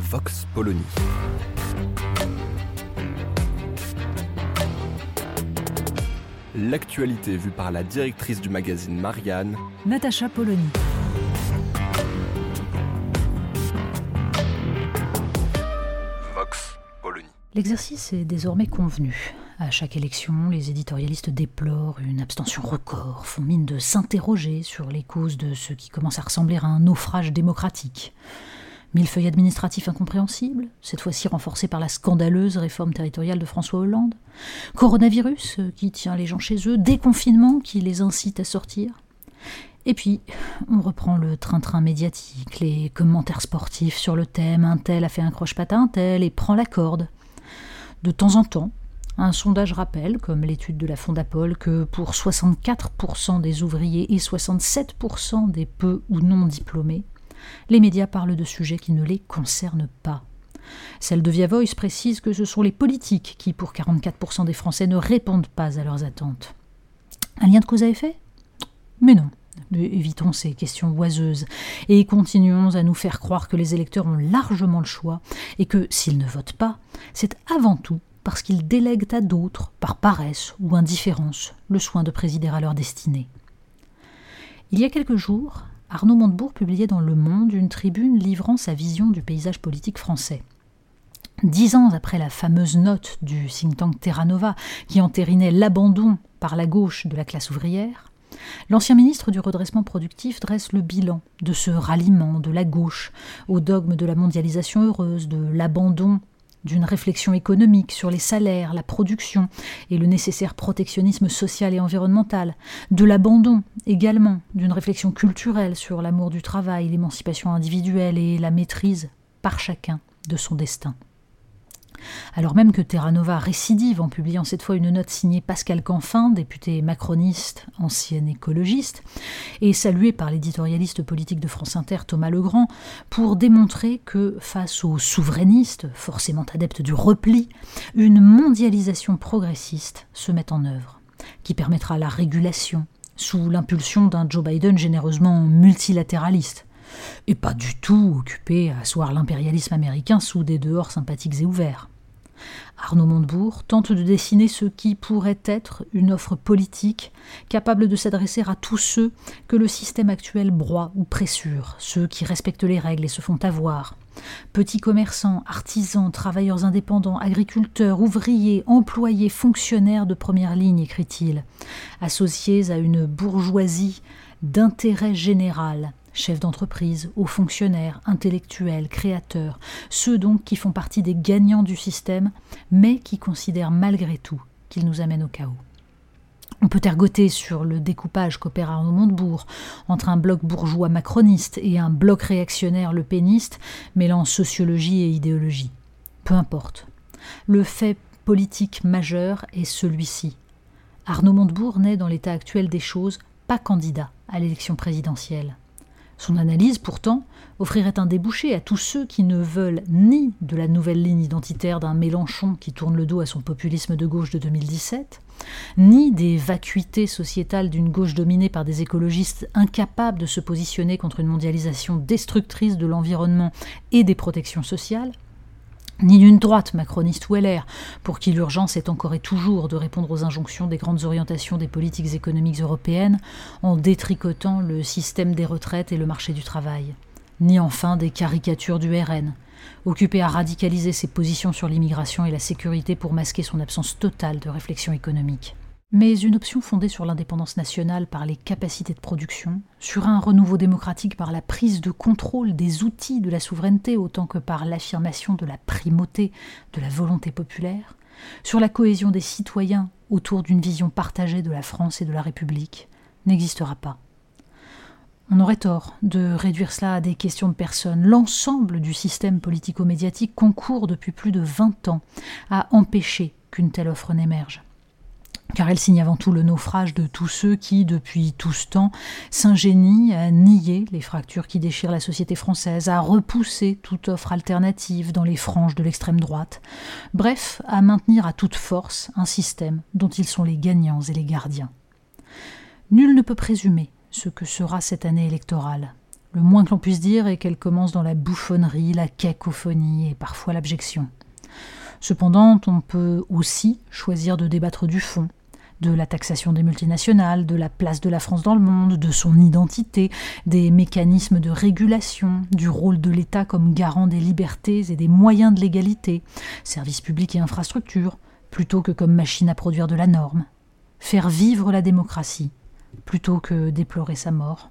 Vox Polony. L'actualité vue par la directrice du magazine Marianne, Natacha Polony. Vox Polony. L'exercice est désormais convenu. À chaque élection, les éditorialistes déplorent une abstention record, font mine de s'interroger sur les causes de ce qui commence à ressembler à un naufrage démocratique. Millefeuille administratif incompréhensible, cette fois-ci renforcé par la scandaleuse réforme territoriale de François Hollande. Coronavirus euh, qui tient les gens chez eux, déconfinement qui les incite à sortir. Et puis, on reprend le train-train médiatique, les commentaires sportifs sur le thème un tel a fait un croche-patin un tel et prend la corde. De temps en temps, un sondage rappelle, comme l'étude de la Fondapol, que pour 64% des ouvriers et 67% des peu ou non diplômés, les médias parlent de sujets qui ne les concernent pas. Celle de Via Voice précise que ce sont les politiques qui, pour 44% des Français, ne répondent pas à leurs attentes. Un lien de cause à effet? Mais non. Évitons ces questions oiseuses et continuons à nous faire croire que les électeurs ont largement le choix et que, s'ils ne votent pas, c'est avant tout parce qu'ils délèguent à d'autres, par paresse ou indifférence, le soin de présider à leur destinée. Il y a quelques jours, Arnaud Montebourg publiait dans Le Monde une tribune livrant sa vision du paysage politique français. Dix ans après la fameuse note du think tank Terra Nova qui entérinait l'abandon par la gauche de la classe ouvrière, l'ancien ministre du redressement productif dresse le bilan de ce ralliement de la gauche au dogme de la mondialisation heureuse, de l'abandon d'une réflexion économique sur les salaires, la production et le nécessaire protectionnisme social et environnemental, de l'abandon également d'une réflexion culturelle sur l'amour du travail, l'émancipation individuelle et la maîtrise par chacun de son destin. Alors même que Terra Nova récidive en publiant cette fois une note signée Pascal Canfin, député macroniste, ancien écologiste, et salué par l'éditorialiste politique de France Inter Thomas Legrand, pour démontrer que face aux souverainistes, forcément adeptes du repli, une mondialisation progressiste se met en œuvre, qui permettra la régulation, sous l'impulsion d'un Joe Biden généreusement multilatéraliste et pas du tout occupé à asseoir l'impérialisme américain sous des dehors sympathiques et ouverts. Arnaud Montebourg tente de dessiner ce qui pourrait être une offre politique capable de s'adresser à tous ceux que le système actuel broie ou pressure, ceux qui respectent les règles et se font avoir. Petits commerçants, artisans, travailleurs indépendants, agriculteurs, ouvriers, employés, fonctionnaires de première ligne, écrit-il, associés à une bourgeoisie d'intérêt général, chefs d'entreprise, hauts fonctionnaires, intellectuels, créateurs, ceux donc qui font partie des gagnants du système, mais qui considèrent malgré tout qu'ils nous amènent au chaos. On peut ergoter sur le découpage qu'opère Arnaud Montebourg entre un bloc bourgeois macroniste et un bloc réactionnaire le péniste, mêlant sociologie et idéologie. Peu importe. Le fait politique majeur est celui-ci. Arnaud Montebourg n'est dans l'état actuel des choses pas candidat à l'élection présidentielle. Son analyse, pourtant, offrirait un débouché à tous ceux qui ne veulent ni de la nouvelle ligne identitaire d'un Mélenchon qui tourne le dos à son populisme de gauche de 2017, ni des vacuités sociétales d'une gauche dominée par des écologistes incapables de se positionner contre une mondialisation destructrice de l'environnement et des protections sociales, ni d'une droite macroniste ou LR, pour qui l'urgence est encore et toujours de répondre aux injonctions des grandes orientations des politiques économiques européennes en détricotant le système des retraites et le marché du travail, ni enfin des caricatures du RN, occupé à radicaliser ses positions sur l'immigration et la sécurité pour masquer son absence totale de réflexion économique mais une option fondée sur l'indépendance nationale par les capacités de production, sur un renouveau démocratique par la prise de contrôle des outils de la souveraineté autant que par l'affirmation de la primauté de la volonté populaire, sur la cohésion des citoyens autour d'une vision partagée de la France et de la République, n'existera pas. On aurait tort de réduire cela à des questions de personnes. L'ensemble du système politico-médiatique concourt depuis plus de vingt ans à empêcher qu'une telle offre n'émerge car elle signe avant tout le naufrage de tous ceux qui, depuis tout ce temps, s'ingénient à nier les fractures qui déchirent la société française, à repousser toute offre alternative dans les franges de l'extrême droite, bref, à maintenir à toute force un système dont ils sont les gagnants et les gardiens. Nul ne peut présumer ce que sera cette année électorale. Le moins que l'on puisse dire est qu'elle commence dans la bouffonnerie, la cacophonie et parfois l'abjection. Cependant, on peut aussi choisir de débattre du fond, de la taxation des multinationales, de la place de la France dans le monde, de son identité, des mécanismes de régulation, du rôle de l'État comme garant des libertés et des moyens de l'égalité, services publics et infrastructures, plutôt que comme machine à produire de la norme. Faire vivre la démocratie, plutôt que déplorer sa mort.